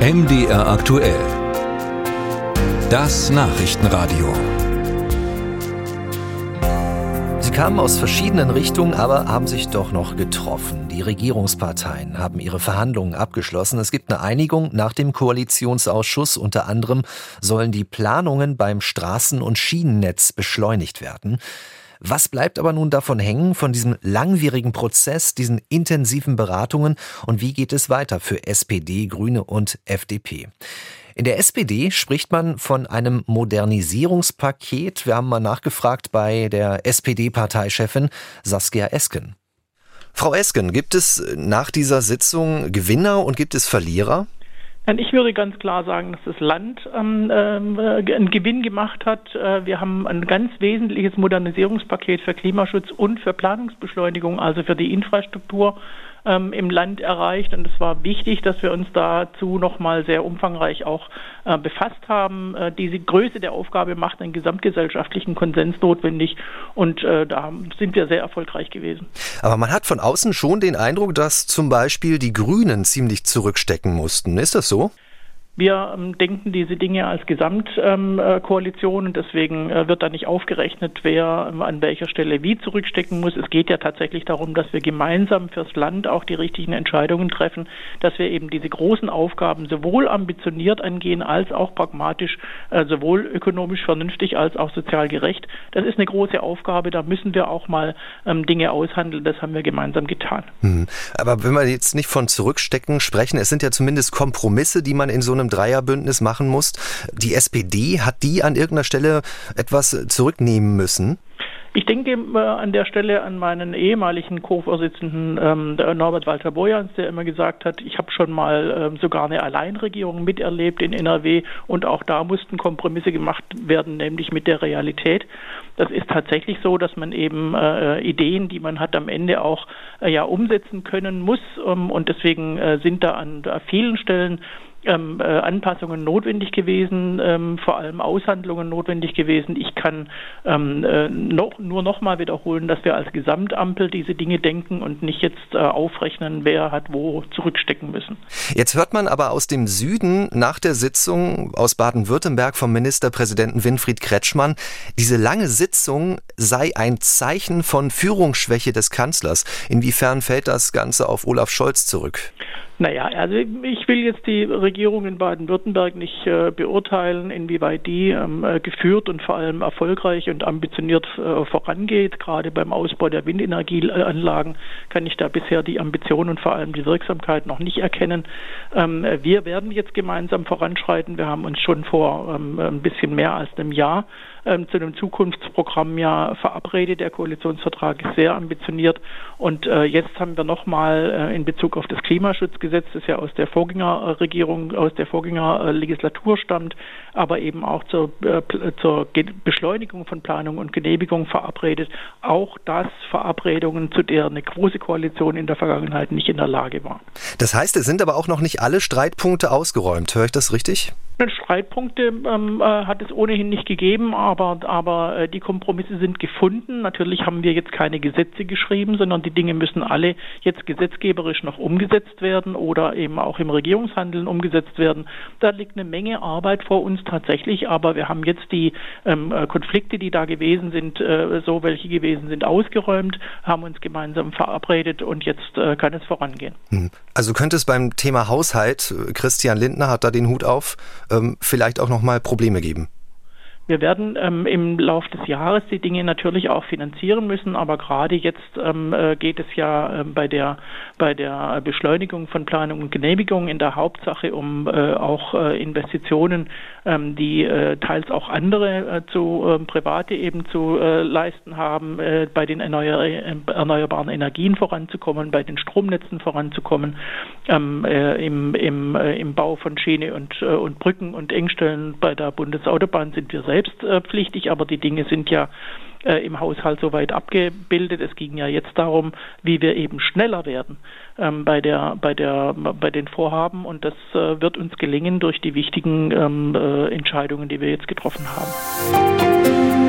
MDR aktuell. Das Nachrichtenradio. Sie kamen aus verschiedenen Richtungen, aber haben sich doch noch getroffen. Die Regierungsparteien haben ihre Verhandlungen abgeschlossen. Es gibt eine Einigung nach dem Koalitionsausschuss. Unter anderem sollen die Planungen beim Straßen- und Schienennetz beschleunigt werden. Was bleibt aber nun davon hängen, von diesem langwierigen Prozess, diesen intensiven Beratungen und wie geht es weiter für SPD, Grüne und FDP? In der SPD spricht man von einem Modernisierungspaket. Wir haben mal nachgefragt bei der SPD-Parteichefin Saskia Esken. Frau Esken, gibt es nach dieser Sitzung Gewinner und gibt es Verlierer? Ich würde ganz klar sagen, dass das Land ähm, äh, einen Gewinn gemacht hat. Äh, wir haben ein ganz wesentliches Modernisierungspaket für Klimaschutz und für Planungsbeschleunigung, also für die Infrastruktur ähm, im Land erreicht. Und es war wichtig, dass wir uns dazu nochmal sehr umfangreich auch äh, befasst haben. Äh, diese Größe der Aufgabe macht einen gesamtgesellschaftlichen Konsens notwendig. Und äh, da sind wir sehr erfolgreich gewesen. Aber man hat von außen schon den Eindruck, dass zum Beispiel die Grünen ziemlich zurückstecken mussten. Ist das so? Wir ähm, denken diese Dinge als Gesamtkoalition ähm, und deswegen äh, wird da nicht aufgerechnet, wer ähm, an welcher Stelle wie zurückstecken muss. Es geht ja tatsächlich darum, dass wir gemeinsam fürs Land auch die richtigen Entscheidungen treffen, dass wir eben diese großen Aufgaben sowohl ambitioniert angehen als auch pragmatisch, äh, sowohl ökonomisch vernünftig als auch sozial gerecht. Das ist eine große Aufgabe, da müssen wir auch mal Dinge aushandeln. Das haben wir gemeinsam getan. Hm. Aber wenn wir jetzt nicht von Zurückstecken sprechen, es sind ja zumindest Kompromisse, die man in so einem Dreierbündnis machen musst. Die SPD, hat die an irgendeiner Stelle etwas zurücknehmen müssen? Ich denke äh, an der Stelle an meinen ehemaligen Co-Vorsitzenden ähm, Norbert Walter Bojans, der immer gesagt hat, ich habe schon mal ähm, sogar eine Alleinregierung miterlebt in NRW und auch da mussten Kompromisse gemacht werden, nämlich mit der Realität. Das ist tatsächlich so, dass man eben äh, Ideen, die man hat, am Ende auch äh, ja umsetzen können muss ähm, und deswegen äh, sind da an vielen Stellen ähm, äh, Anpassungen notwendig gewesen, ähm, vor allem Aushandlungen notwendig gewesen. Ich kann ähm, äh, noch, nur noch mal wiederholen, dass wir als Gesamtampel diese Dinge denken und nicht jetzt äh, aufrechnen, wer hat wo zurückstecken müssen. Jetzt hört man aber aus dem Süden nach der Sitzung aus Baden-Württemberg vom Ministerpräsidenten Winfried Kretschmann, diese lange Sitzung sei ein Zeichen von Führungsschwäche des Kanzlers. Inwiefern fällt das Ganze auf Olaf Scholz zurück? Naja, also ich will jetzt die Regierung in Baden-Württemberg nicht äh, beurteilen, inwieweit die ähm, äh, geführt und vor allem erfolgreich und ambitioniert äh, vorangeht. Gerade beim Ausbau der Windenergieanlagen kann ich da bisher die Ambition und vor allem die Wirksamkeit noch nicht erkennen. Ähm, wir werden jetzt gemeinsam voranschreiten. Wir haben uns schon vor ähm, ein bisschen mehr als einem Jahr ähm, zu einem Zukunftsprogramm ja verabredet. Der Koalitionsvertrag ist sehr ambitioniert und äh, jetzt haben wir nochmal äh, in Bezug auf das Klimaschutzgesetz, das ja aus der Vorgängerregierung, aus der Vorgängerlegislatur stammt, aber eben auch zur, äh, zur Beschleunigung von Planung und Genehmigung verabredet. Auch das Verabredungen, zu der eine große Koalition in der Vergangenheit nicht in der Lage war. Das heißt, es sind aber auch noch nicht alle Streitpunkte ausgeräumt. Höre ich das richtig? Streitpunkte ähm, äh, hat es ohnehin nicht gegeben, aber, aber äh, die Kompromisse sind gefunden. Natürlich haben wir jetzt keine Gesetze geschrieben, sondern die Dinge müssen alle jetzt gesetzgeberisch noch umgesetzt werden oder eben auch im Regierungshandeln umgesetzt werden. Da liegt eine Menge Arbeit vor uns tatsächlich, aber wir haben jetzt die ähm, äh, Konflikte, die da gewesen sind, äh, so welche gewesen sind, ausgeräumt, haben uns gemeinsam verabredet und jetzt äh, kann es vorangehen. Hm. Also könnte es beim Thema Haushalt, äh, Christian Lindner hat da den Hut auf, ähm, vielleicht auch nochmal Probleme geben? Wir werden ähm, im Laufe des Jahres die Dinge natürlich auch finanzieren müssen, aber gerade jetzt ähm, äh, geht es ja äh, bei der bei der Beschleunigung von Planung und Genehmigung in der Hauptsache um äh, auch äh, Investitionen, die äh, teils auch andere äh, zu ähm, private eben zu leisten haben, bei den erneuer erneuerbaren Energien voranzukommen, bei den Stromnetzen voranzukommen, ähm, im, im, im Bau von Schiene und, und Brücken und Engstellen bei der Bundesautobahn sind wir selbst selbstpflichtig, aber die Dinge sind ja äh, im Haushalt soweit abgebildet. Es ging ja jetzt darum, wie wir eben schneller werden ähm, bei der bei der bei den Vorhaben und das äh, wird uns gelingen durch die wichtigen ähm, äh, Entscheidungen, die wir jetzt getroffen haben.